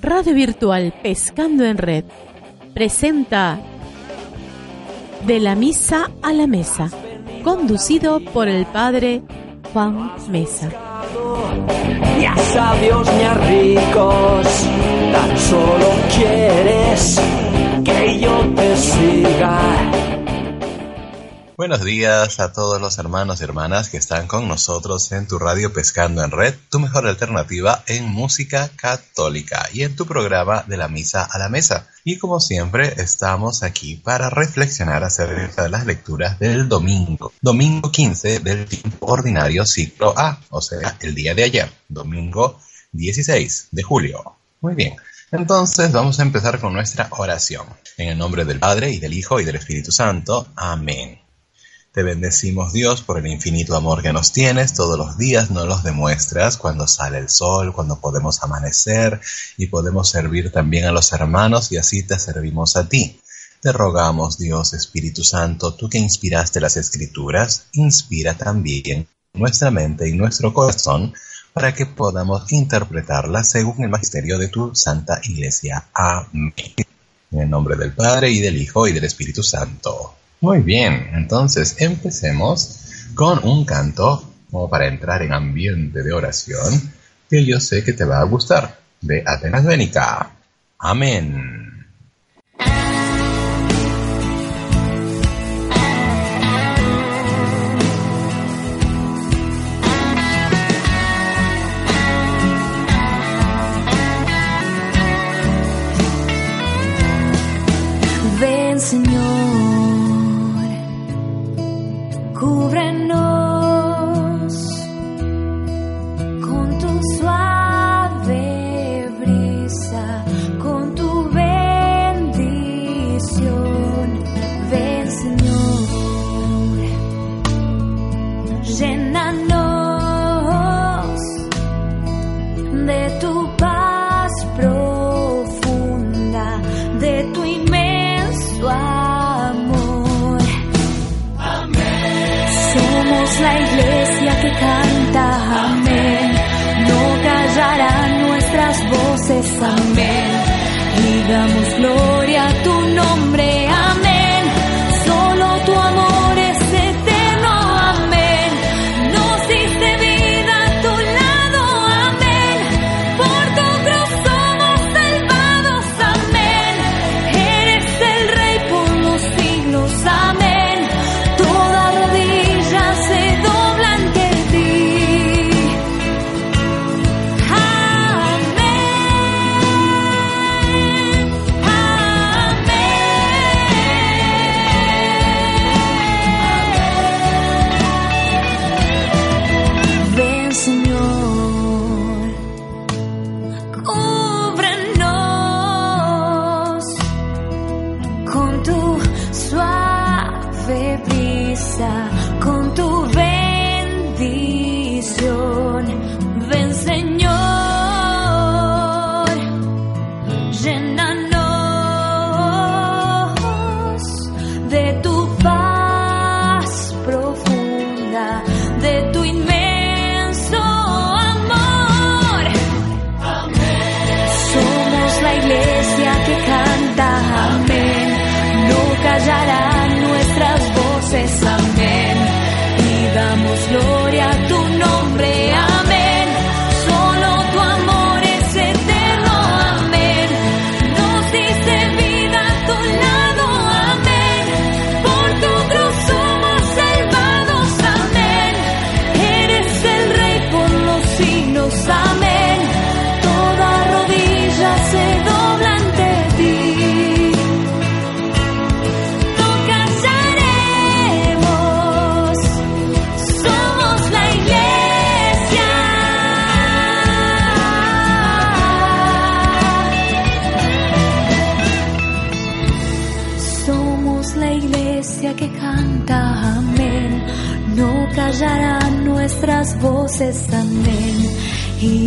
Radio Virtual Pescando en Red presenta De la Misa a la Mesa, conducido por el Padre Juan Mesa. Ni a sabios ni a ricos, tan solo quieres que yo te siga. Buenos días a todos los hermanos y hermanas que están con nosotros en tu radio Pescando en Red, tu mejor alternativa en música católica y en tu programa de la misa a la mesa. Y como siempre, estamos aquí para reflexionar acerca de las lecturas del domingo, domingo 15 del tiempo ordinario ciclo A, o sea, el día de ayer, domingo 16 de julio. Muy bien. Entonces vamos a empezar con nuestra oración. En el nombre del Padre y del Hijo y del Espíritu Santo. Amén. Te bendecimos Dios por el infinito amor que nos tienes, todos los días nos los demuestras cuando sale el sol, cuando podemos amanecer y podemos servir también a los hermanos y así te servimos a ti. Te rogamos Dios Espíritu Santo, tú que inspiraste las escrituras, inspira también nuestra mente y nuestro corazón para que podamos interpretarlas según el magisterio de tu Santa Iglesia. Amén. En el nombre del Padre y del Hijo y del Espíritu Santo. Muy bien, entonces empecemos con un canto como para entrar en ambiente de oración que yo sé que te va a gustar, de Atenas Bénica. Amén.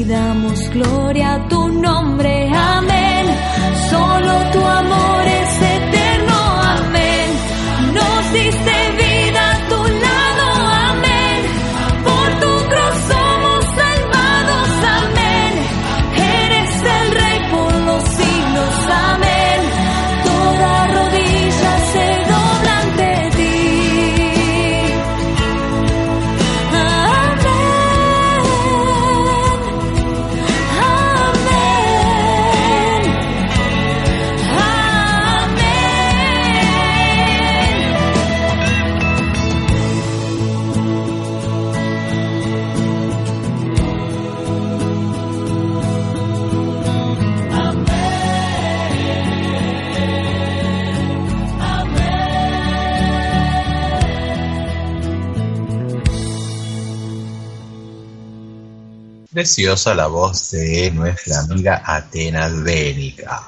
Damos gloria a tu nombre, amén. Preciosa la voz de nuestra amiga Atenas Bénica.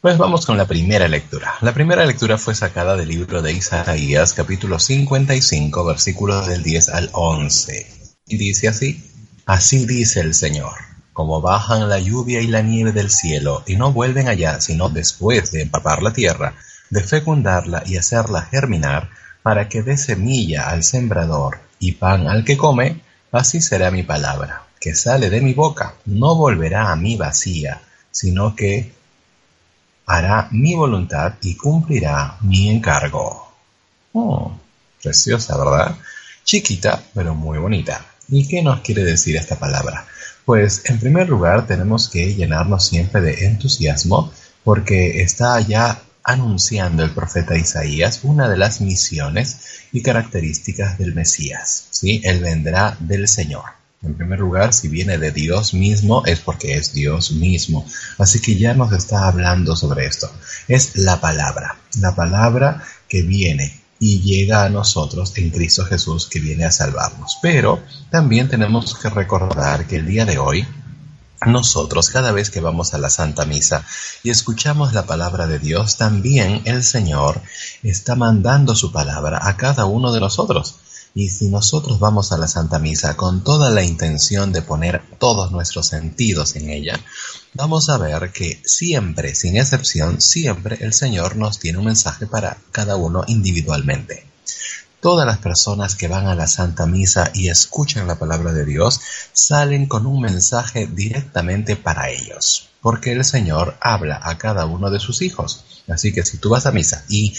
Pues vamos con la primera lectura. La primera lectura fue sacada del libro de Isaías, capítulo 55, versículos del 10 al 11. Y dice así, así dice el Señor, como bajan la lluvia y la nieve del cielo y no vuelven allá sino después de empapar la tierra, de fecundarla y hacerla germinar, para que dé semilla al sembrador y pan al que come, así será mi palabra que sale de mi boca no volverá a mí vacía, sino que hará mi voluntad y cumplirá mi encargo. Oh, preciosa, ¿verdad? Chiquita, pero muy bonita. ¿Y qué nos quiere decir esta palabra? Pues en primer lugar tenemos que llenarnos siempre de entusiasmo porque está ya anunciando el profeta Isaías una de las misiones y características del Mesías. ¿sí? Él vendrá del Señor. En primer lugar, si viene de Dios mismo, es porque es Dios mismo. Así que ya nos está hablando sobre esto. Es la palabra, la palabra que viene y llega a nosotros en Cristo Jesús que viene a salvarnos. Pero también tenemos que recordar que el día de hoy, nosotros cada vez que vamos a la Santa Misa y escuchamos la palabra de Dios, también el Señor está mandando su palabra a cada uno de nosotros. Y si nosotros vamos a la Santa Misa con toda la intención de poner todos nuestros sentidos en ella, vamos a ver que siempre, sin excepción, siempre el Señor nos tiene un mensaje para cada uno individualmente. Todas las personas que van a la Santa Misa y escuchan la palabra de Dios salen con un mensaje directamente para ellos, porque el Señor habla a cada uno de sus hijos. Así que si tú vas a misa y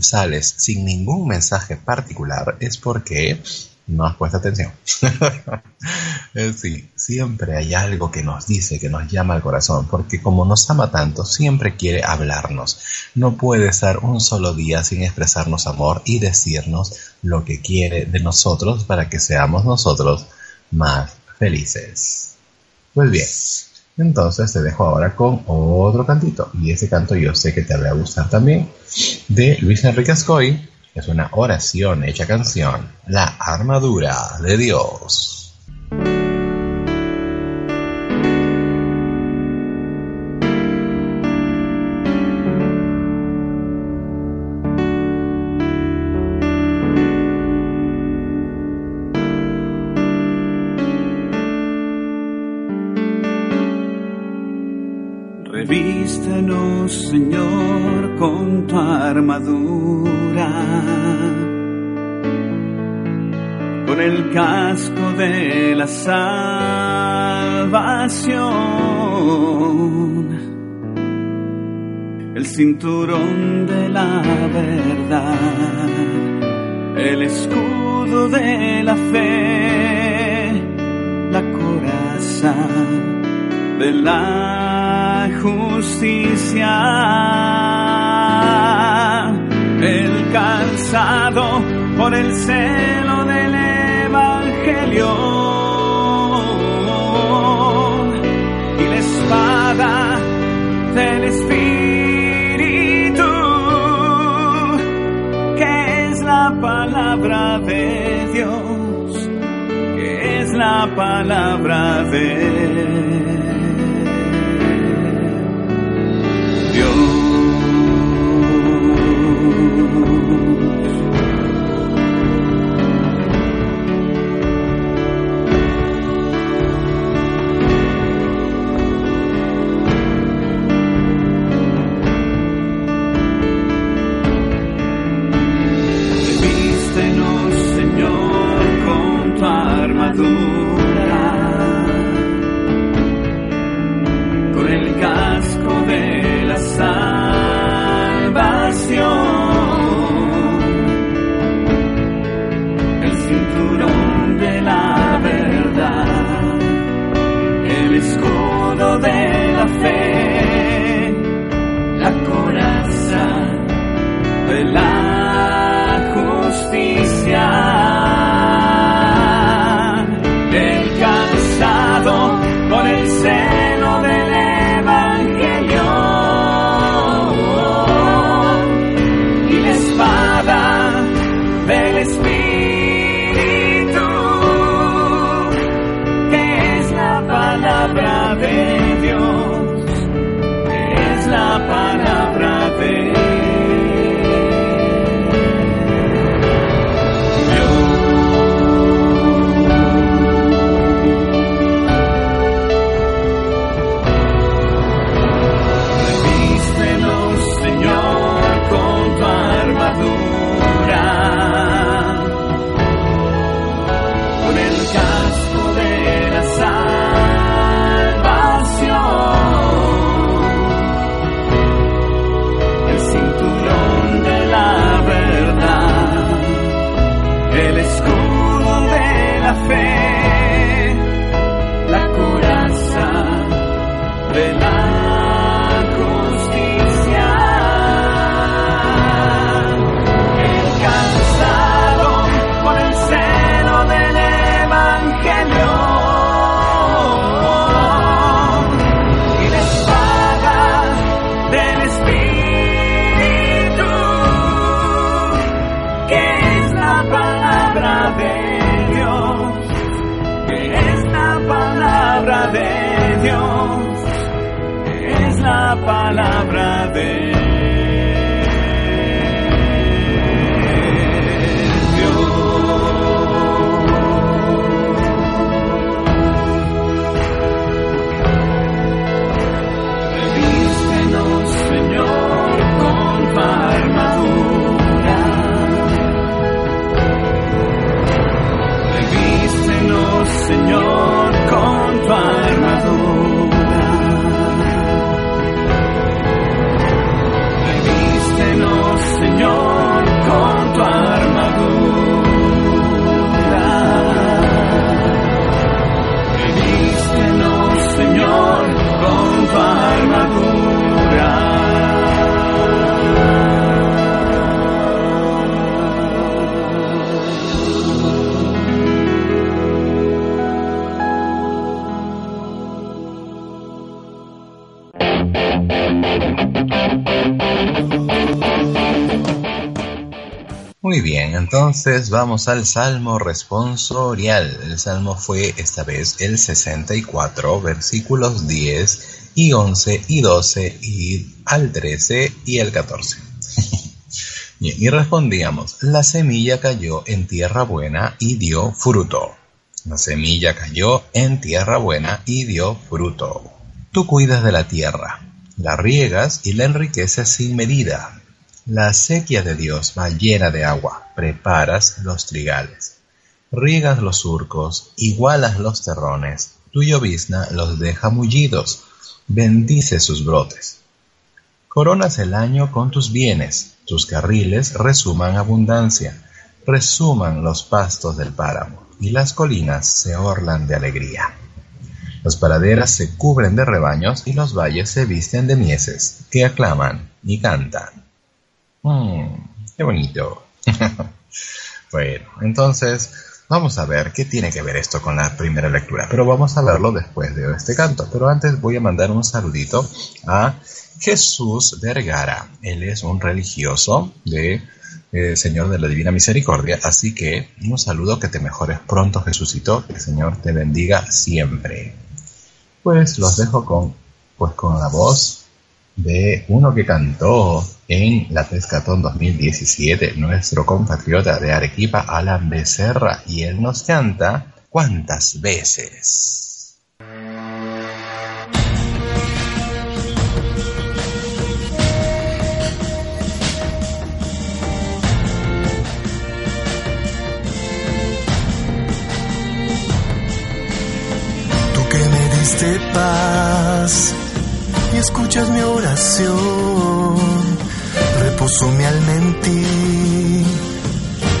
sales sin ningún mensaje particular es porque no has puesto atención. sí, siempre hay algo que nos dice, que nos llama al corazón, porque como nos ama tanto, siempre quiere hablarnos. No puede estar un solo día sin expresarnos amor y decirnos lo que quiere de nosotros para que seamos nosotros más felices. Pues bien, entonces te dejo ahora con otro cantito, y ese canto yo sé que te va a gustar también, de Luis Enrique Ascoy, es una oración hecha canción, la armadura de Dios. Señor, con tu armadura, con el casco de la salvación, el cinturón de la verdad, el escudo de la fe, la coraza de la justicia. El calzado por el celo del Evangelio. Y la espada del Espíritu, que es la palabra de Dios, que es la palabra de palabra you. Entonces vamos al Salmo responsorial. El Salmo fue esta vez el 64, versículos 10 y 11 y 12 y al 13 y el 14. Bien, y respondíamos, la semilla cayó en tierra buena y dio fruto. La semilla cayó en tierra buena y dio fruto. Tú cuidas de la tierra, la riegas y la enriqueces sin medida. La sequía de Dios va llena de agua, preparas los trigales. Riegas los surcos, igualas los terrones, tu llovizna los deja mullidos, bendice sus brotes. Coronas el año con tus bienes, tus carriles resuman abundancia, resuman los pastos del páramo, y las colinas se orlan de alegría. Las praderas se cubren de rebaños y los valles se visten de mieses, que aclaman y cantan. Mmm, qué bonito. bueno, entonces vamos a ver qué tiene que ver esto con la primera lectura, pero vamos a verlo después de este canto. Pero antes voy a mandar un saludito a Jesús Vergara. Él es un religioso de eh, Señor de la Divina Misericordia, así que un saludo que te mejores pronto, Jesucito, que el Señor te bendiga siempre. Pues los dejo con, pues con la voz de uno que cantó en la Pescatón 2017, nuestro compatriota de Arequipa, Alan Becerra, y él nos canta ¿Cuántas veces? Diste paz y escuchas mi oración, reposo mi alma en ti,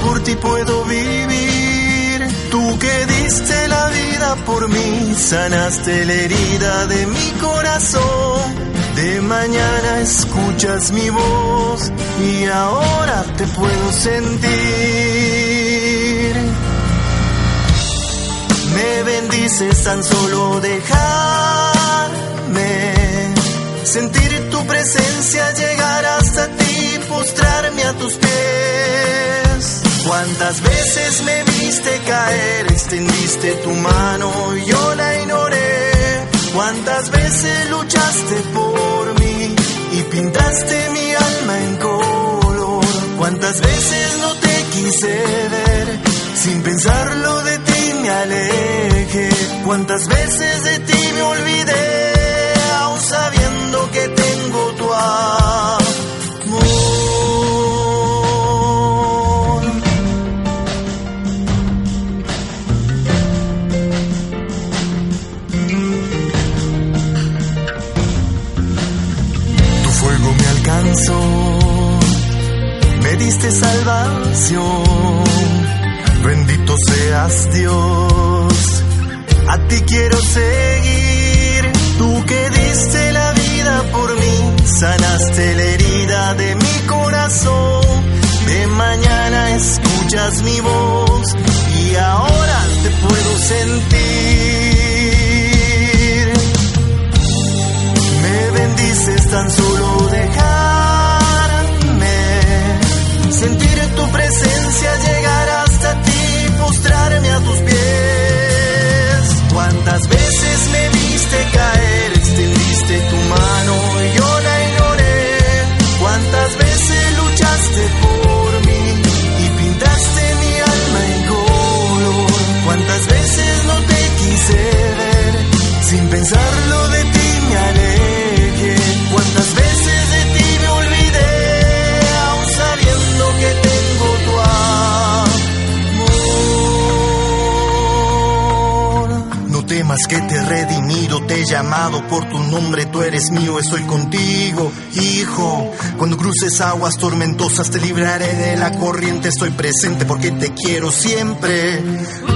por ti puedo vivir. Tú que diste la vida por mí, sanaste la herida de mi corazón. De mañana escuchas mi voz y ahora te puedo sentir. Me bendices tan solo dejarme sentir tu presencia, llegar a tus pies. Cuántas veces me viste caer, extendiste tu mano y yo la ignoré. Cuántas veces luchaste por mí y pintaste mi alma en color. Cuántas veces no te quise ver, sin pensarlo de ti me alejé. Cuántas veces de ti me olvidé, aún sabiendo que tengo tu amor. Me diste salvación. Bendito seas Dios, a ti quiero seguir. Tú que diste la vida por mí, sanaste la herida de mi corazón. De mañana escuchas mi voz por tu nombre, tú eres mío, estoy contigo, hijo. Cuando cruces aguas tormentosas te libraré de la corriente, estoy presente porque te quiero siempre.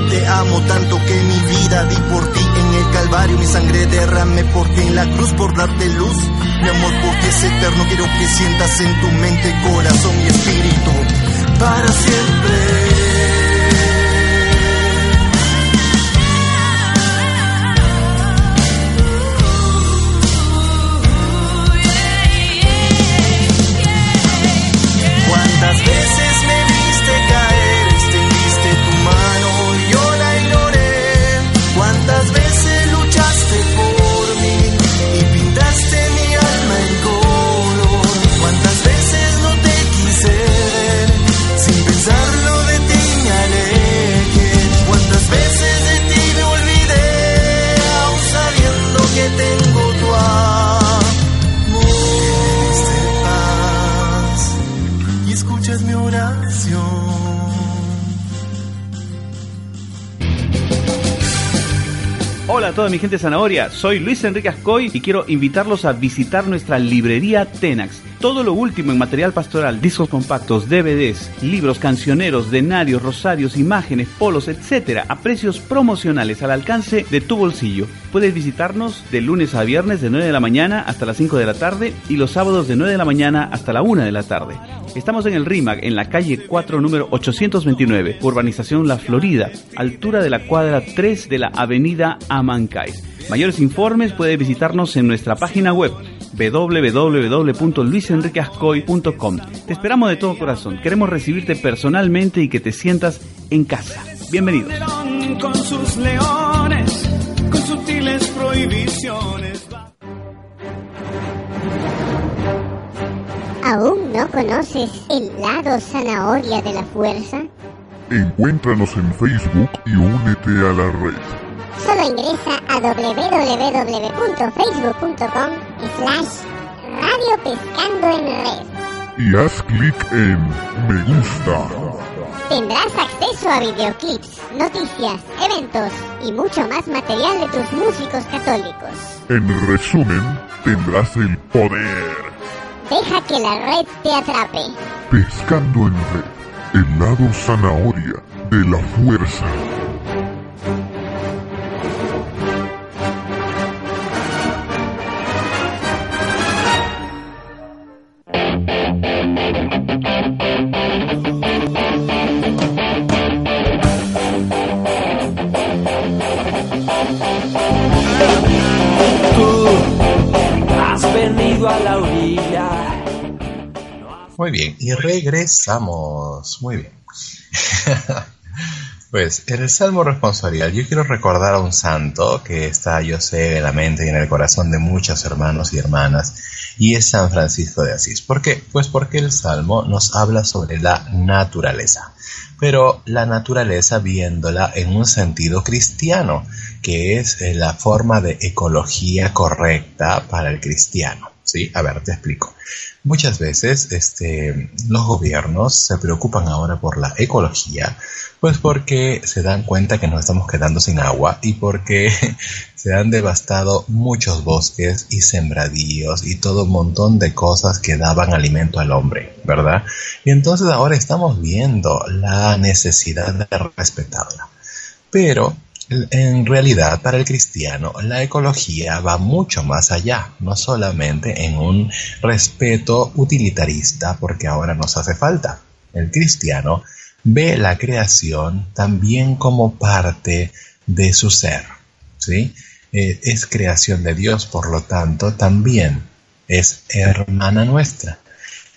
Te amo tanto que mi vida di por ti en el Calvario, mi sangre derramé por ti en la cruz por darte luz. Mi amor porque es eterno, quiero que sientas en tu mente, corazón y espíritu para siempre. Toda mi gente zanahoria, soy Luis Enrique Ascoy y quiero invitarlos a visitar nuestra librería Tenax. Todo lo último en material pastoral, discos compactos, DVDs, libros, cancioneros, denarios, rosarios, imágenes, polos, etc. a precios promocionales al alcance de tu bolsillo. Puedes visitarnos de lunes a viernes de 9 de la mañana hasta las 5 de la tarde y los sábados de 9 de la mañana hasta la 1 de la tarde. Estamos en el RIMAC, en la calle 4, número 829, urbanización La Florida, altura de la cuadra 3 de la avenida Amancay. Mayores informes puede visitarnos en nuestra página web www.luisenriqueascoy.com. Te esperamos de todo corazón. Queremos recibirte personalmente y que te sientas en casa. Bienvenidos. Con sus leones, con sutiles prohibiciones. ¿Aún no conoces el lado zanahoria de la fuerza? Encuéntranos en Facebook y únete a la red. Solo ingresa a www.facebook.com slash Radio Pescando en Red. Y haz clic en Me gusta. Tendrás acceso a videoclips, noticias, eventos y mucho más material de tus músicos católicos. En resumen, tendrás el poder. Deja que la red te atrape. Pescando en red, el lado zanahoria de la fuerza. Muy bien, y regresamos. Muy bien. pues en el Salmo responsorial yo quiero recordar a un santo que está, yo sé, en la mente y en el corazón de muchos hermanos y hermanas, y es San Francisco de Asís. ¿Por qué? Pues porque el Salmo nos habla sobre la naturaleza, pero la naturaleza viéndola en un sentido cristiano, que es eh, la forma de ecología correcta para el cristiano. ¿Sí? A ver, te explico. Muchas veces este, los gobiernos se preocupan ahora por la ecología, pues porque se dan cuenta que nos estamos quedando sin agua y porque se han devastado muchos bosques y sembradíos y todo un montón de cosas que daban alimento al hombre, ¿verdad? Y entonces ahora estamos viendo la necesidad de respetarla. Pero en realidad, para el cristiano, la ecología va mucho más allá, no solamente en un respeto utilitarista, porque ahora nos hace falta. El cristiano ve la creación también como parte de su ser, ¿sí? Eh, es creación de Dios, por lo tanto, también es hermana nuestra.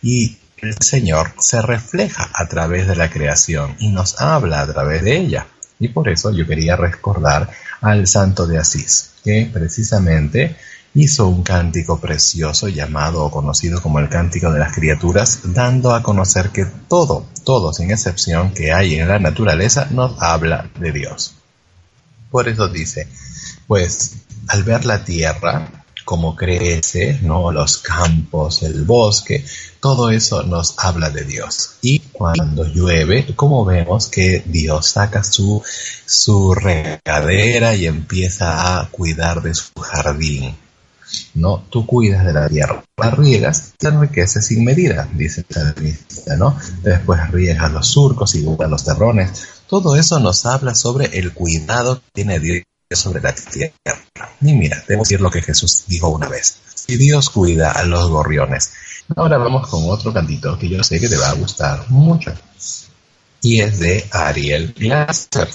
Y el Señor se refleja a través de la creación y nos habla a través de ella. Y por eso yo quería recordar al santo de Asís, que precisamente hizo un cántico precioso llamado o conocido como el cántico de las criaturas, dando a conocer que todo, todo sin excepción que hay en la naturaleza nos habla de Dios. Por eso dice, pues al ver la tierra, cómo crece, ¿no? Los campos, el bosque, todo eso nos habla de Dios. Y cuando llueve, como vemos que Dios saca su, su regadera y empieza a cuidar de su jardín. ¿no? Tú cuidas de la tierra, la riegas, la enriquece sin medida, dice el salmista, ¿no? Después riegas los surcos y los terrones. Todo eso nos habla sobre el cuidado que tiene Dios sobre la tierra. Y mira, debo decir lo que Jesús dijo una vez. Si Dios cuida a los gorriones. Ahora vamos con otro cantito que yo sé que te va a gustar mucho. Y es de Ariel Glasser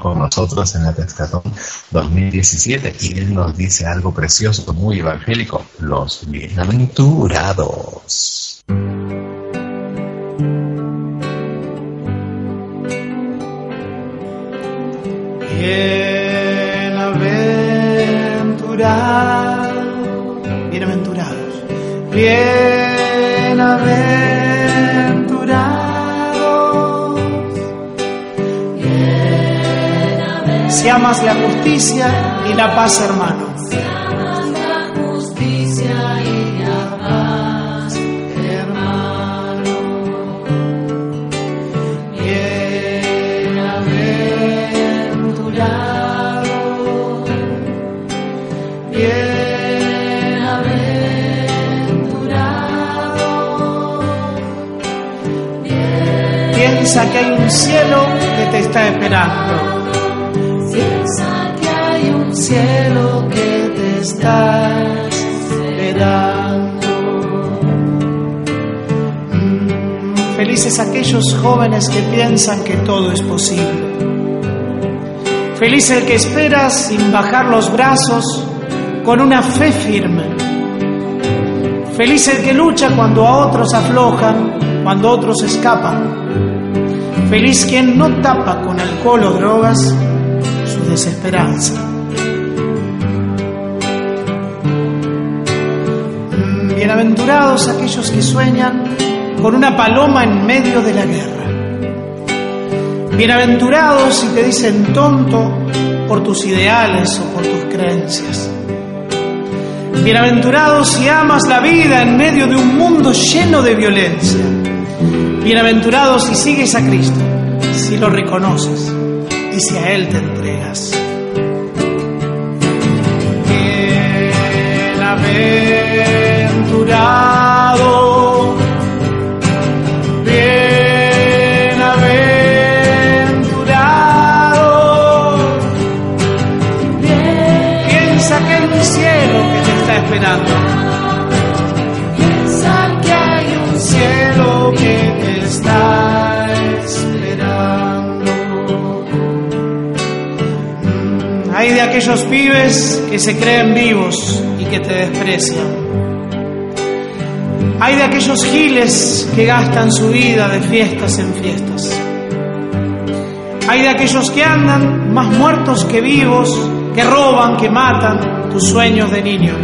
con nosotros en la Pescatón 2017 y él nos dice algo precioso, muy evangélico, los bienaventurados. Bienaventurados, bienaventurados, bienaventurados. Si amas la justicia y la paz, hermano. Piensa que hay un cielo que te está esperando. Piensa que hay un cielo que te está esperando. Mm, Felices aquellos jóvenes que piensan que todo es posible. Feliz el que espera sin bajar los brazos, con una fe firme. Feliz el que lucha cuando a otros aflojan, cuando otros escapan. Feliz quien no tapa con alcohol o drogas su desesperanza. Mm, Bienaventurados aquellos que sueñan con una paloma en medio de la guerra. Bienaventurados si te dicen tonto por tus ideales o por tus creencias. Bienaventurados si amas la vida en medio de un mundo lleno de violencia. Bienaventurados si sigues a Cristo, si lo reconoces y si a Él te entregas. Bienaventurado, aquellos pibes que se creen vivos y que te desprecian. Hay de aquellos giles que gastan su vida de fiestas en fiestas. Hay de aquellos que andan más muertos que vivos, que roban, que matan tus sueños de niño.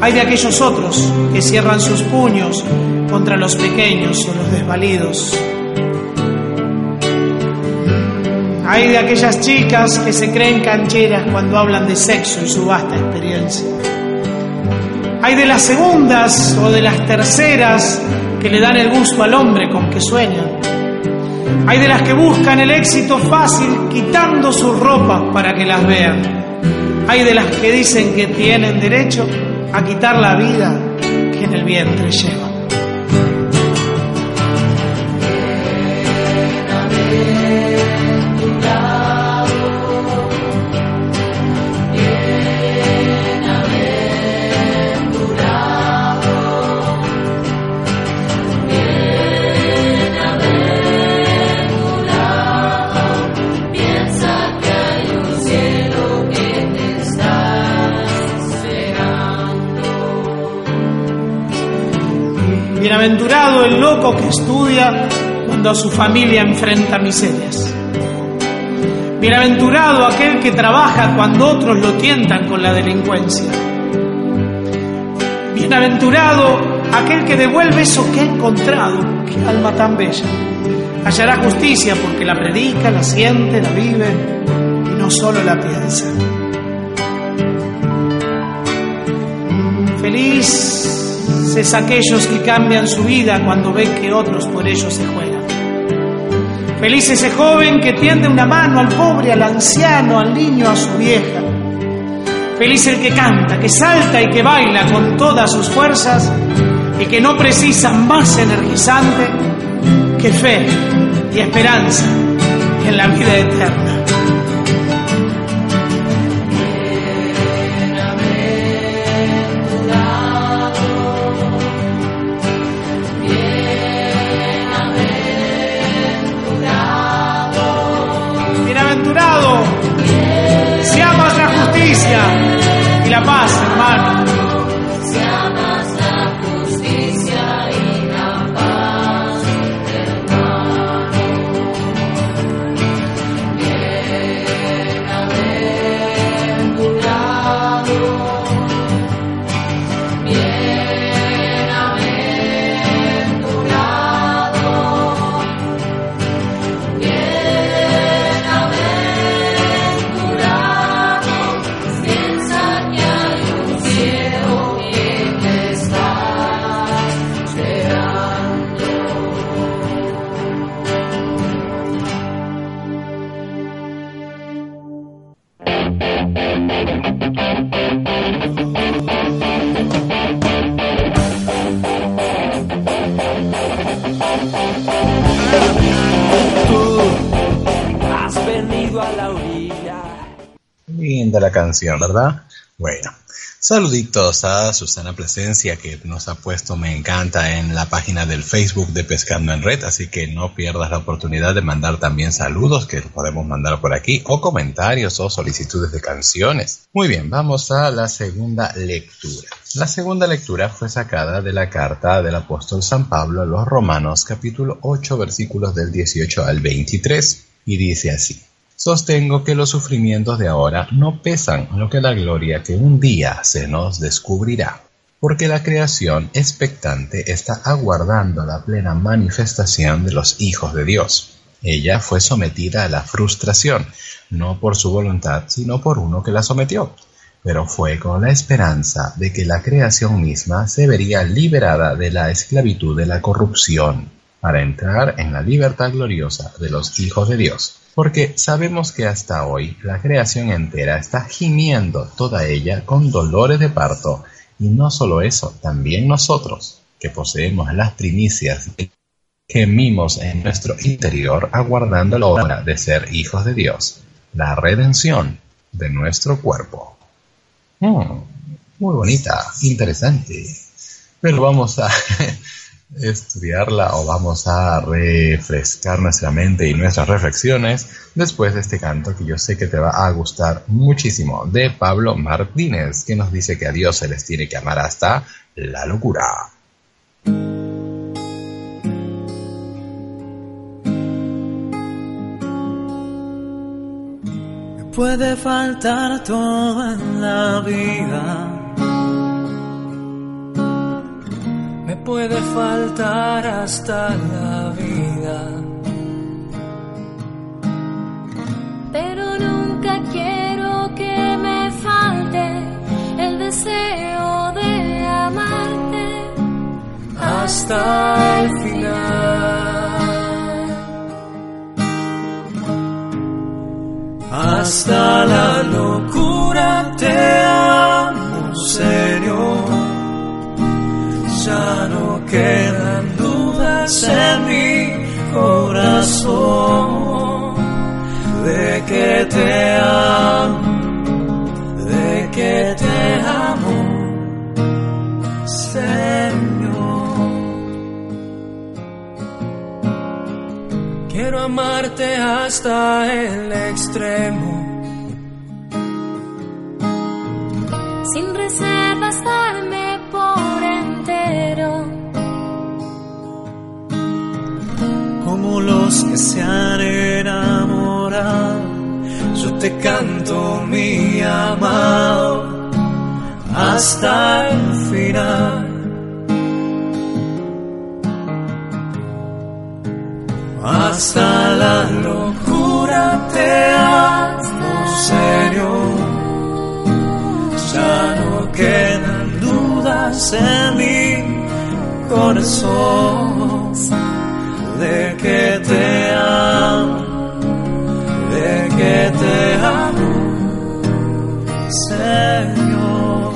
Hay de aquellos otros que cierran sus puños contra los pequeños o los desvalidos. Hay de aquellas chicas que se creen cancheras cuando hablan de sexo y su vasta experiencia. Hay de las segundas o de las terceras que le dan el gusto al hombre con que sueñan. Hay de las que buscan el éxito fácil quitando sus ropas para que las vean. Hay de las que dicen que tienen derecho a quitar la vida que en el vientre llevan. Bienaventurado el loco que estudia cuando a su familia enfrenta miserias. Bienaventurado aquel que trabaja cuando otros lo tientan con la delincuencia. Bienaventurado aquel que devuelve eso que ha encontrado, qué alma tan bella. Hallará justicia porque la predica, la siente, la vive y no solo la piensa. Felices aquellos que cambian su vida cuando ven que otros por ellos se juegan. Feliz ese joven que tiende una mano al pobre, al anciano, al niño, a su vieja. Feliz el que canta, que salta y que baila con todas sus fuerzas y que no precisa más energizante que fe y esperanza en la vida eterna. Canción, ¿verdad? Bueno, saluditos a Susana Presencia que nos ha puesto me encanta en la página del Facebook de Pescando en Red, así que no pierdas la oportunidad de mandar también saludos que podemos mandar por aquí, o comentarios o solicitudes de canciones. Muy bien, vamos a la segunda lectura. La segunda lectura fue sacada de la carta del apóstol San Pablo a los Romanos capítulo 8 versículos del 18 al 23 y dice así. Sostengo que los sufrimientos de ahora no pesan lo que la gloria que un día se nos descubrirá, porque la creación expectante está aguardando la plena manifestación de los hijos de Dios. Ella fue sometida a la frustración, no por su voluntad, sino por uno que la sometió, pero fue con la esperanza de que la creación misma se vería liberada de la esclavitud de la corrupción, para entrar en la libertad gloriosa de los hijos de Dios porque sabemos que hasta hoy la creación entera está gimiendo toda ella con dolores de parto, y no solo eso, también nosotros, que poseemos las primicias, gemimos en nuestro interior aguardando la hora de ser hijos de Dios, la redención de nuestro cuerpo. Mm, muy bonita, interesante. Pero vamos a estudiarla o vamos a refrescar nuestra mente y nuestras reflexiones después de este canto que yo sé que te va a gustar muchísimo de Pablo Martínez que nos dice que a Dios se les tiene que amar hasta la locura. Puede faltar todo en la vida puede faltar hasta la vida. Pero nunca quiero que me falte el deseo de amarte hasta el final. Hasta la locura te amo, en mi corazón de que te amo, de que te amo, Señor. Quiero amarte hasta el extremo. sin reservas se han enamorado. Yo te canto mi amado hasta el final. Hasta la locura te amo, Señor. Ya no quedan dudas corazón de que te amo, de que te amo, Señor.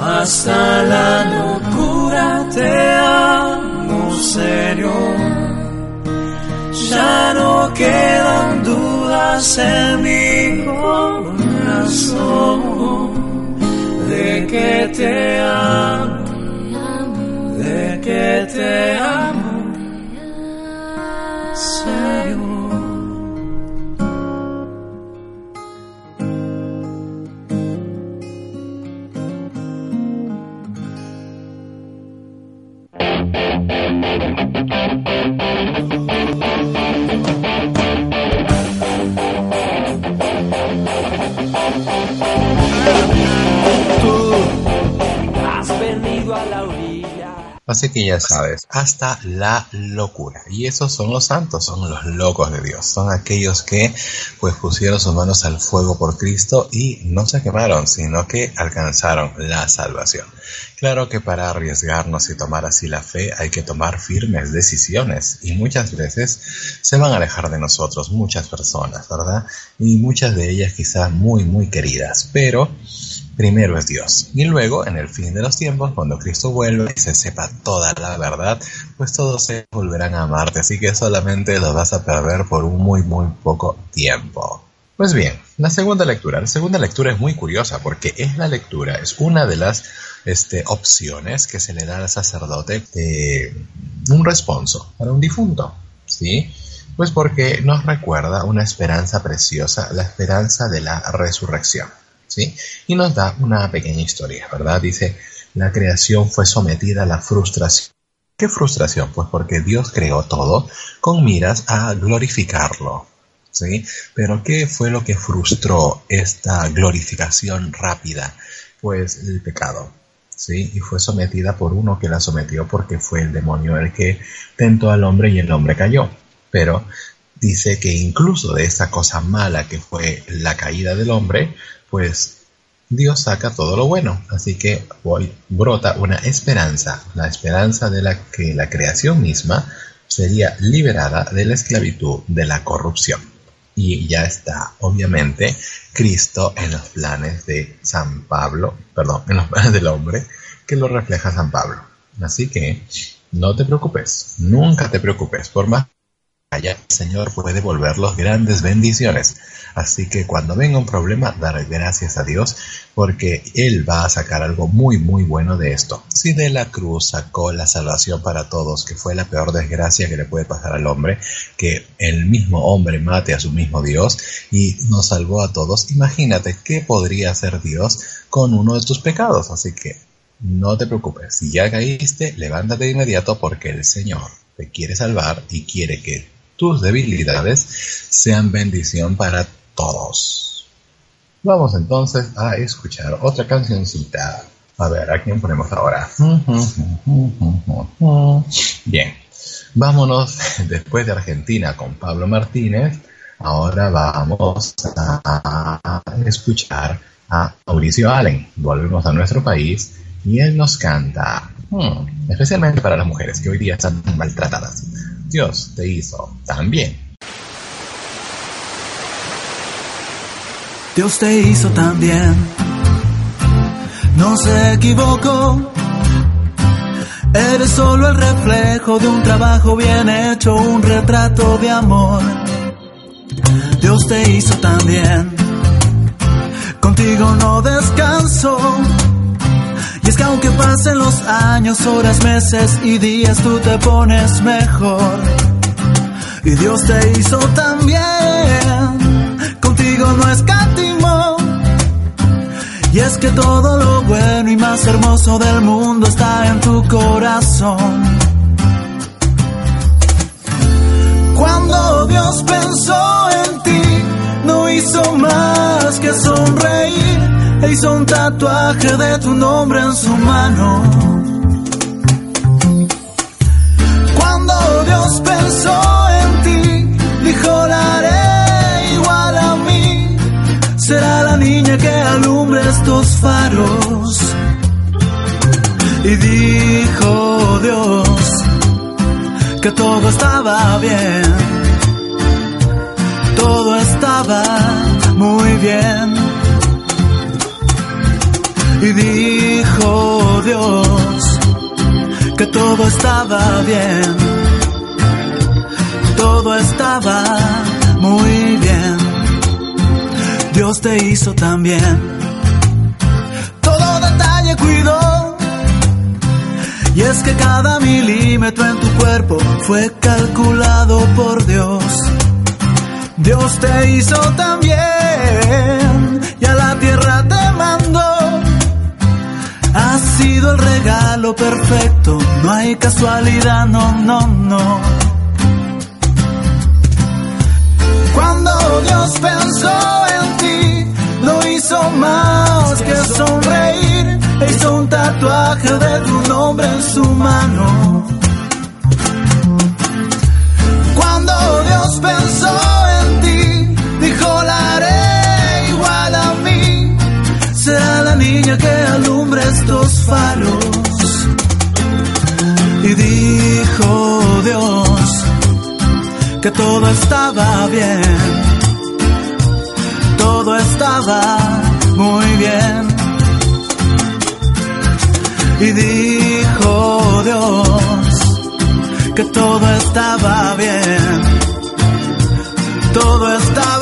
Hasta la locura te amo, Señor. Ya no quedan dudas en mi corazón que te amo, de que te amo, Así que ya sabes, hasta la locura. Y esos son los santos, son los locos de Dios. Son aquellos que pues pusieron sus manos al fuego por Cristo y no se quemaron, sino que alcanzaron la salvación. Claro que para arriesgarnos y tomar así la fe hay que tomar firmes decisiones y muchas veces se van a alejar de nosotros muchas personas, ¿verdad? Y muchas de ellas quizás muy, muy queridas, pero primero es Dios. Y luego, en el fin de los tiempos, cuando Cristo vuelve y se sepa toda la verdad, pues todos se volverán a amarte, así que solamente los vas a perder por un muy, muy poco tiempo. Pues bien, la segunda lectura. La segunda lectura es muy curiosa porque es la lectura, es una de las este, opciones que se le da al sacerdote de un responso para un difunto, ¿sí? Pues porque nos recuerda una esperanza preciosa, la esperanza de la resurrección, ¿sí? Y nos da una pequeña historia, ¿verdad? Dice, la creación fue sometida a la frustración. ¿Qué frustración? Pues porque Dios creó todo con miras a glorificarlo, ¿sí? Pero ¿qué fue lo que frustró esta glorificación rápida? Pues el pecado, ¿sí? Y fue sometida por uno que la sometió porque fue el demonio el que tentó al hombre y el hombre cayó. Pero dice que incluso de esa cosa mala que fue la caída del hombre, pues Dios saca todo lo bueno. Así que hoy brota una esperanza, la esperanza de la que la creación misma sería liberada de la esclavitud de la corrupción. Y ya está, obviamente, Cristo en los planes de San Pablo, perdón, en los planes del hombre, que lo refleja San Pablo. Así que no te preocupes, nunca te preocupes, por más allá el Señor puede devolverlos grandes bendiciones. Así que cuando venga un problema, dar gracias a Dios porque Él va a sacar algo muy muy bueno de esto. Si de la cruz sacó la salvación para todos, que fue la peor desgracia que le puede pasar al hombre, que el mismo hombre mate a su mismo Dios y nos salvó a todos, imagínate qué podría hacer Dios con uno de tus pecados. Así que no te preocupes, si ya caíste, levántate de inmediato porque el Señor te quiere salvar y quiere que tus debilidades sean bendición para todos. Vamos entonces a escuchar otra cancioncita. A ver, ¿a quién ponemos ahora? Bien, vámonos después de Argentina con Pablo Martínez. Ahora vamos a escuchar a Mauricio Allen. Volvemos a nuestro país y él nos canta, hmm, especialmente para las mujeres que hoy día están maltratadas. Dios te hizo también. Dios te hizo también, no se equivocó. Eres solo el reflejo de un trabajo bien hecho, un retrato de amor. Dios te hizo también, contigo no descanso. Y es que aunque pasen los años, horas, meses y días, tú te pones mejor. Y Dios te hizo también, contigo no escatimó. Y es que todo lo bueno y más hermoso del mundo está en tu corazón. Cuando Dios pensó en ti, no hizo más que sonreír e hizo un tatuaje de tu nombre en su mano. Cuando Dios pensó en ti, dijo la haré igual a mí. Será la niña que alumbre estos faros. Y dijo Dios que todo estaba bien, todo estaba muy bien. Y dijo Dios que todo estaba bien, todo estaba muy bien. Dios te hizo también. Todo detalle cuidó. Y es que cada milímetro en tu cuerpo fue calculado por Dios. Dios te hizo también. Y a la tierra te mandó. Ha sido el regalo perfecto. No hay casualidad, no, no, no. Cuando Dios pensó en ti, no hizo más que sonreír. Hizo un tatuaje de tu nombre en su mano. Todo estaba bien, todo estaba muy bien. Y dijo Dios que todo estaba bien, todo estaba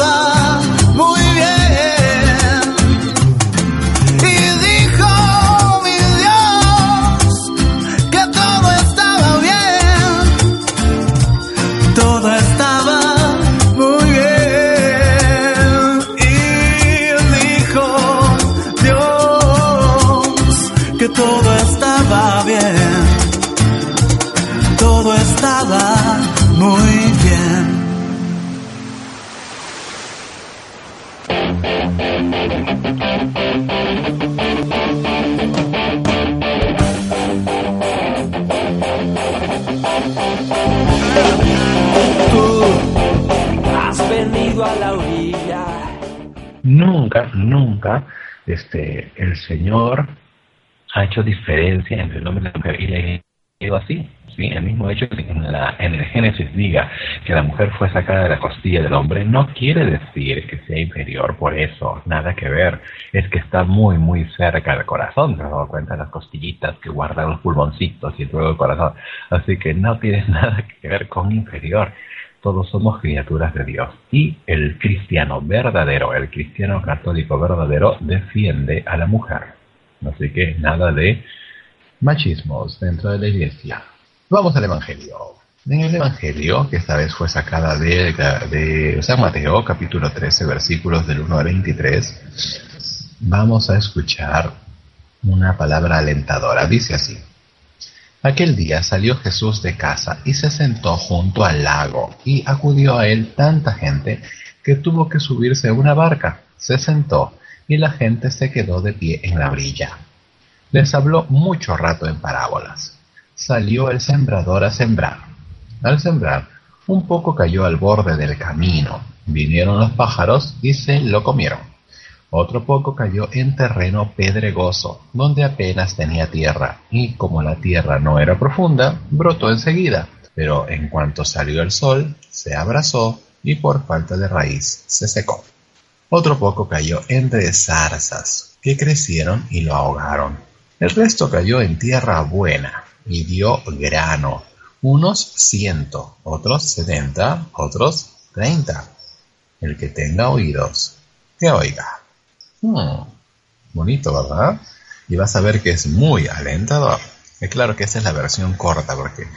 Nunca, nunca, este, el Señor ha hecho diferencia entre el hombre y la mujer y le ha así. ¿sí? El mismo hecho que en, la, en el Génesis diga que la mujer fue sacada de la costilla del hombre no quiere decir que sea inferior por eso, nada que ver. Es que está muy, muy cerca del corazón. ¿Te has dado cuenta de las costillitas que guardan los pulmoncitos y luego el corazón? Así que no tiene nada que ver con inferior todos somos criaturas de Dios. Y el cristiano verdadero, el cristiano católico verdadero, defiende a la mujer. Así que nada de machismos dentro de la iglesia. Vamos al Evangelio. En el Evangelio, que esta vez fue sacada de, San Mateo, capítulo 13, versículos del 1 al 23, vamos a escuchar una palabra alentadora. Dice así. Aquel día salió Jesús de casa y se sentó junto al lago, y acudió a él tanta gente que tuvo que subirse a una barca. Se sentó, y la gente se quedó de pie en la orilla. Les habló mucho rato en parábolas. Salió el sembrador a sembrar. Al sembrar, un poco cayó al borde del camino. Vinieron los pájaros y se lo comieron. Otro poco cayó en terreno pedregoso, donde apenas tenía tierra, y como la tierra no era profunda, brotó enseguida. Pero en cuanto salió el sol, se abrazó y por falta de raíz se secó. Otro poco cayó entre zarzas, que crecieron y lo ahogaron. El resto cayó en tierra buena y dio grano, unos ciento, otros setenta, otros treinta. El que tenga oídos, que oiga. Hmm, bonito, ¿verdad? Y vas a ver que es muy alentador. Es claro que esa es la versión corta, porque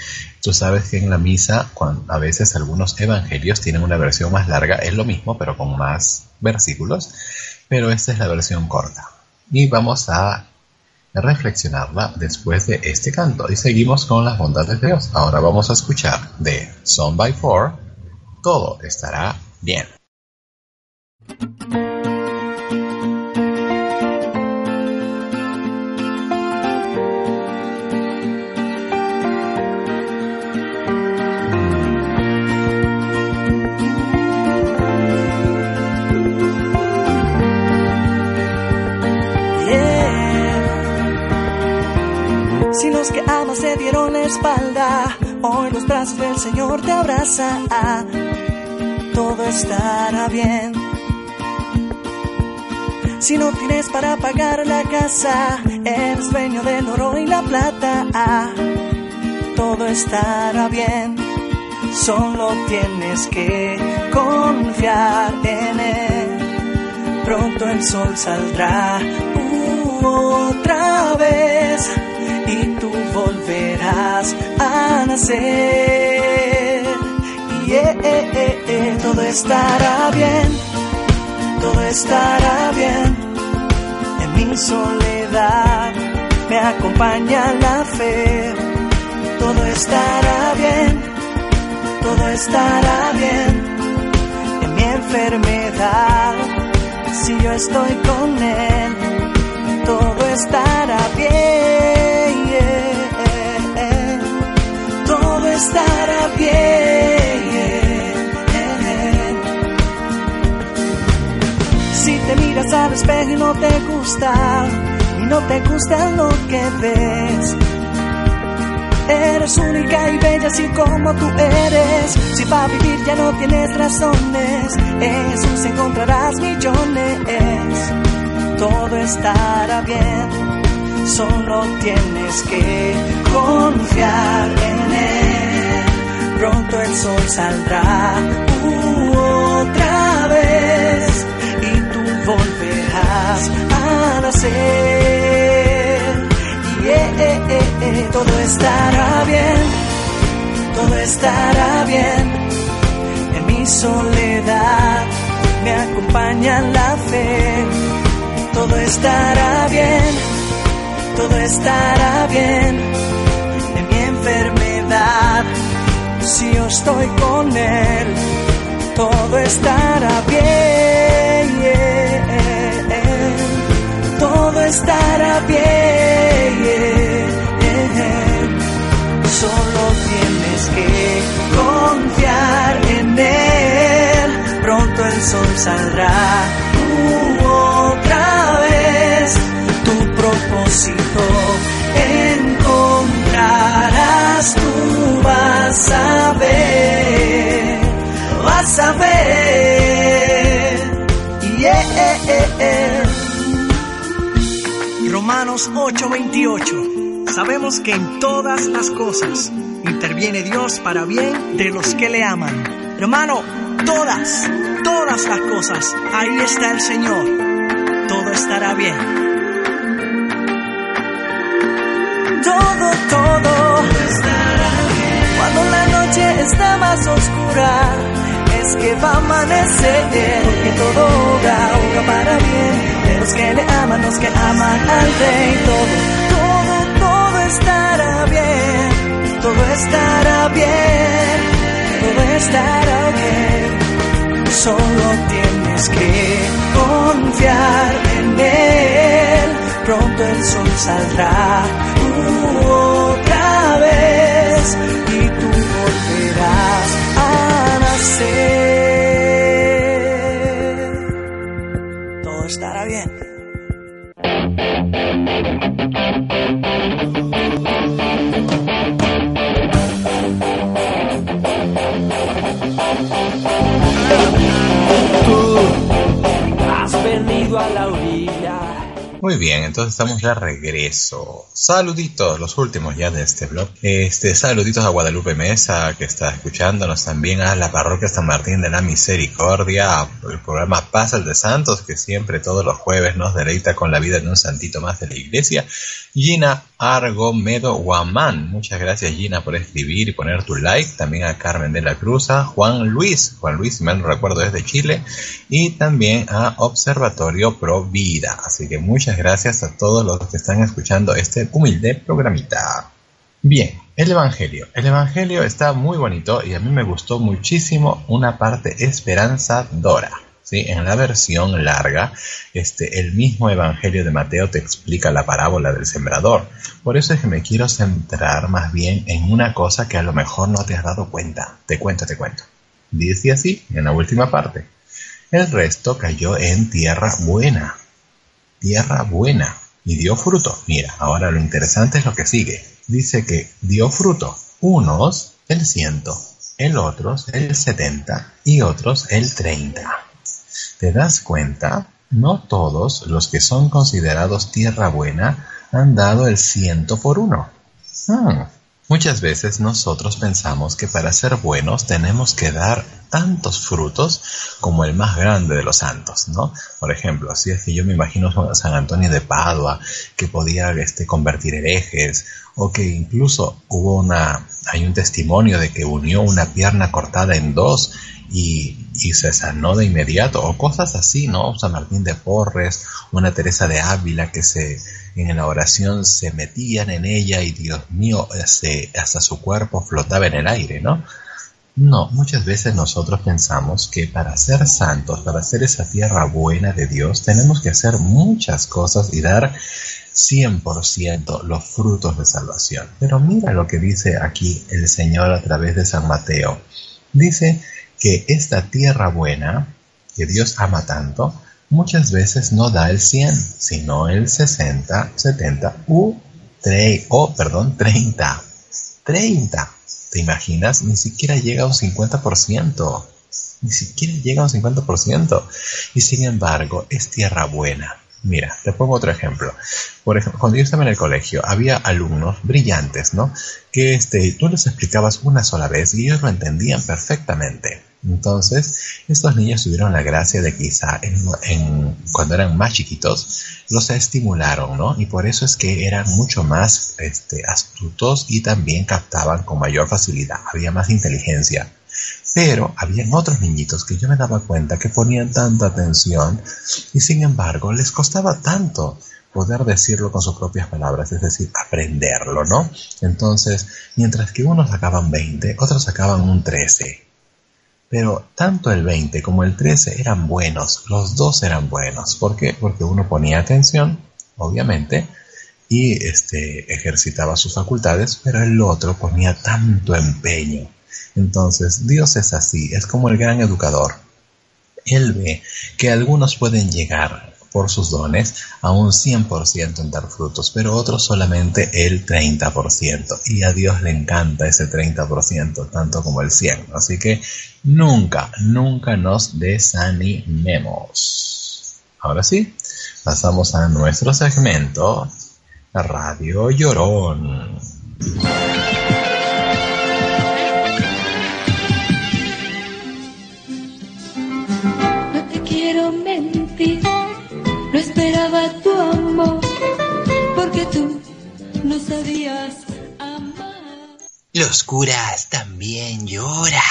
tú sabes que en la misa, cuando a veces algunos evangelios tienen una versión más larga, es lo mismo, pero con más versículos, pero esta es la versión corta. Y vamos a reflexionarla después de este canto. Y seguimos con las bondades de Dios. Ahora vamos a escuchar de Son by Four, Todo estará bien. Hoy los brazos del Señor te abrazan. Todo estará bien. Si no tienes para pagar la casa, eres dueño del oro y la plata. Todo estará bien. Solo tienes que confiar en él. Pronto el sol saldrá otra vez y tú volverás a nacer. Y eh, eh, eh, todo estará bien, todo estará bien. En mi soledad me acompaña la fe. Todo estará bien, todo estará bien. En mi enfermedad, si yo estoy con él, todo estará bien. Estará bien. Si te miras al espejo y no te gusta, y no te gusta lo que ves. Eres única y bella así como tú eres. Si para vivir ya no tienes razones, en Jesús encontrarás millones. Todo estará bien solo tienes que confiar en él. Pronto el sol saldrá uh, otra vez y tú volverás a nacer. Y eh, eh, eh, todo estará bien, todo estará bien. En mi soledad me acompaña la fe. Todo estará bien todo estará bien Si yo estoy con Él, todo estará bien. Todo estará bien. Solo tienes que confiar en Él. Pronto el sol saldrá uh, otra vez. Vas a ver, vas a ver. Yeah, Romanos 8:28. Sabemos que en todas las cosas interviene Dios para bien de los que le aman. Hermano, todas, todas las cosas, ahí está el Señor. Todo estará bien. Está más oscura, es que va a amanecer, porque todo obra, obra para bien, de los que le aman, los que aman al rey, todo, todo, todo estará bien, todo estará bien, todo estará bien. Solo tienes que confiar en él, pronto el sol saldrá otra vez tú volverás a nacer. Muy bien, entonces estamos de regreso. Saluditos, los últimos ya de este blog. Este, saluditos a Guadalupe Mesa, que está escuchándonos también a la parroquia San Martín de la Misericordia, el programa Paz de Santos, que siempre todos los jueves nos deleita con la vida de un santito más de la iglesia. Gina Argomedo Guamán, muchas gracias Gina por escribir y poner tu like. También a Carmen de la Cruz, a Juan Luis, Juan Luis, si mal no recuerdo, desde Chile. Y también a Observatorio Pro Vida. Así que muchas gracias a todos los que están escuchando este humilde programita. Bien, el Evangelio. El Evangelio está muy bonito y a mí me gustó muchísimo una parte esperanzadora. ¿Sí? En la versión larga, este, el mismo Evangelio de Mateo te explica la parábola del sembrador. Por eso es que me quiero centrar más bien en una cosa que a lo mejor no te has dado cuenta. Te cuento, te cuento. Dice así en la última parte. El resto cayó en tierra buena, tierra buena. y dio fruto. Mira, ahora lo interesante es lo que sigue. Dice que dio fruto. Unos el ciento, el otros el setenta y otros el treinta. ¿Te das cuenta? No todos los que son considerados tierra buena han dado el ciento por uno. Hmm. Muchas veces nosotros pensamos que para ser buenos tenemos que dar tantos frutos como el más grande de los santos, ¿no? Por ejemplo, si es que yo me imagino a San Antonio de Padua, que podía este, convertir herejes, o que incluso hubo una, hay un testimonio de que unió una pierna cortada en dos y, y, se sanó de inmediato, o cosas así, ¿no? San Martín de Porres, una Teresa de Ávila que se en la oración se metían en ella y Dios mío, hasta su cuerpo flotaba en el aire, ¿no? No, muchas veces nosotros pensamos que para ser santos, para ser esa tierra buena de Dios, tenemos que hacer muchas cosas y dar 100% los frutos de salvación. Pero mira lo que dice aquí el Señor a través de San Mateo. Dice que esta tierra buena, que Dios ama tanto, muchas veces no da el 100, sino el 60, 70 u 3, oh, perdón, 30. 30. ¿Te imaginas? Ni siquiera llega a un 50%. Ni siquiera llega a un 50%. Y sin embargo, es tierra buena. Mira, te pongo otro ejemplo. Por ejemplo, cuando yo estaba en el colegio, había alumnos brillantes, ¿no? Que este, tú les explicabas una sola vez y ellos lo entendían perfectamente. Entonces, estos niños tuvieron la gracia de quizá en, cuando eran más chiquitos, los estimularon, ¿no? Y por eso es que eran mucho más este, astutos y también captaban con mayor facilidad, había más inteligencia. Pero habían otros niñitos que yo me daba cuenta que ponían tanta atención y sin embargo les costaba tanto poder decirlo con sus propias palabras, es decir, aprenderlo, ¿no? Entonces, mientras que unos sacaban 20, otros sacaban un 13. Pero tanto el 20 como el 13 eran buenos, los dos eran buenos. ¿Por qué? Porque uno ponía atención, obviamente, y este, ejercitaba sus facultades, pero el otro ponía tanto empeño. Entonces, Dios es así, es como el gran educador. Él ve que algunos pueden llegar por sus dones a un 100% en dar frutos, pero otros solamente el 30%. Y a Dios le encanta ese 30%, tanto como el 100%. Así que nunca, nunca nos desanimemos. Ahora sí, pasamos a nuestro segmento Radio Llorón. Los curas también lloran.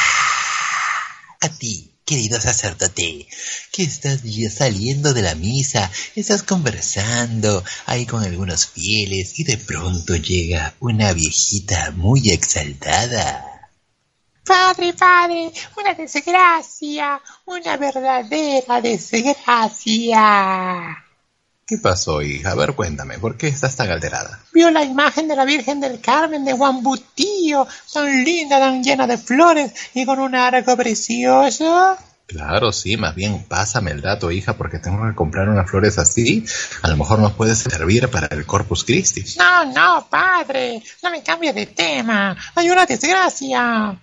A ti, querido sacerdote, que estás ya saliendo de la misa, estás conversando ahí con algunos fieles y de pronto llega una viejita muy exaltada. Padre, padre, una desgracia, una verdadera desgracia. ¿Qué pasó, hija? A ver, cuéntame, ¿por qué estás tan alterada? Vio la imagen de la Virgen del Carmen de Juan Butío, tan linda, tan llena de flores y con un arco precioso. Claro, sí, más bien pásame el dato, hija, porque tengo que comprar unas flores así. A lo mejor nos puede servir para el Corpus Christi. No, no, padre, no me cambie de tema. Hay una desgracia.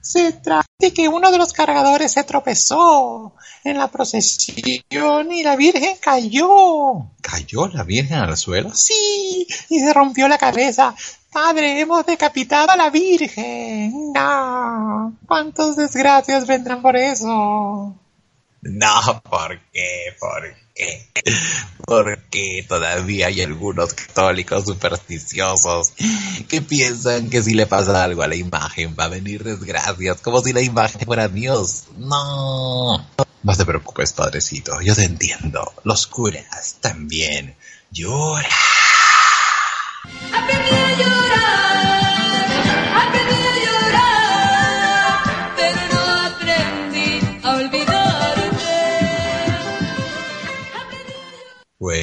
Se trata de que uno de los cargadores se tropezó en la procesión y la Virgen cayó. ¿Cayó la Virgen al suelo? Sí, y se rompió la cabeza. Padre, hemos decapitado a la Virgen. No. ¿Cuántas desgracias vendrán por eso? No, ¿por qué? ¿Por qué? Porque todavía hay algunos católicos supersticiosos que piensan que si le pasa algo a la imagen va a venir desgracias, como si la imagen fuera Dios. No. No te preocupes, padrecito, yo te entiendo. Los curas también lloran. Aprendí a llorar,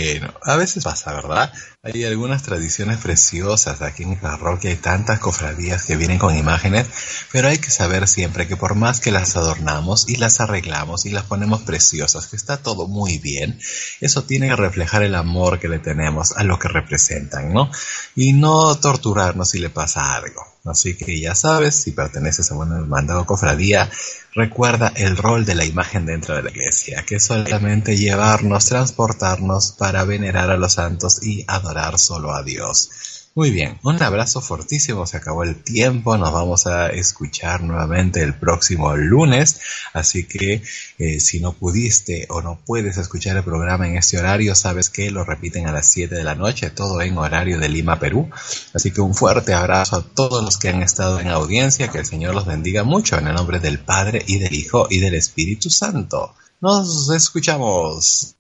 Bueno, a veces pasa, ¿verdad? Hay algunas tradiciones preciosas aquí en mi parroquia, hay tantas cofradías que vienen con imágenes, pero hay que saber siempre que por más que las adornamos y las arreglamos y las ponemos preciosas, que está todo muy bien, eso tiene que reflejar el amor que le tenemos a lo que representan, ¿no? Y no torturarnos si le pasa algo. Así que ya sabes, si perteneces a una hermandad o cofradía, recuerda el rol de la imagen dentro de la iglesia, que es solamente llevarnos, transportarnos para venerar a los santos y adorar solo a Dios. Muy bien, un abrazo fortísimo, se acabó el tiempo, nos vamos a escuchar nuevamente el próximo lunes, así que eh, si no pudiste o no puedes escuchar el programa en este horario, sabes que lo repiten a las 7 de la noche, todo en horario de Lima, Perú, así que un fuerte abrazo a todos los que han estado en audiencia, que el Señor los bendiga mucho en el nombre del Padre y del Hijo y del Espíritu Santo. Nos escuchamos.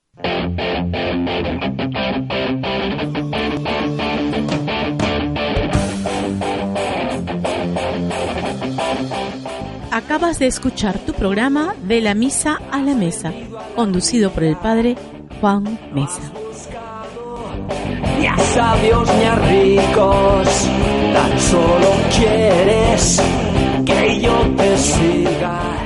Acabas de escuchar tu programa de la misa a la mesa, conducido por el padre Juan Mesa. Ni a sabios ni a ricos, tan solo quieres que yo te siga.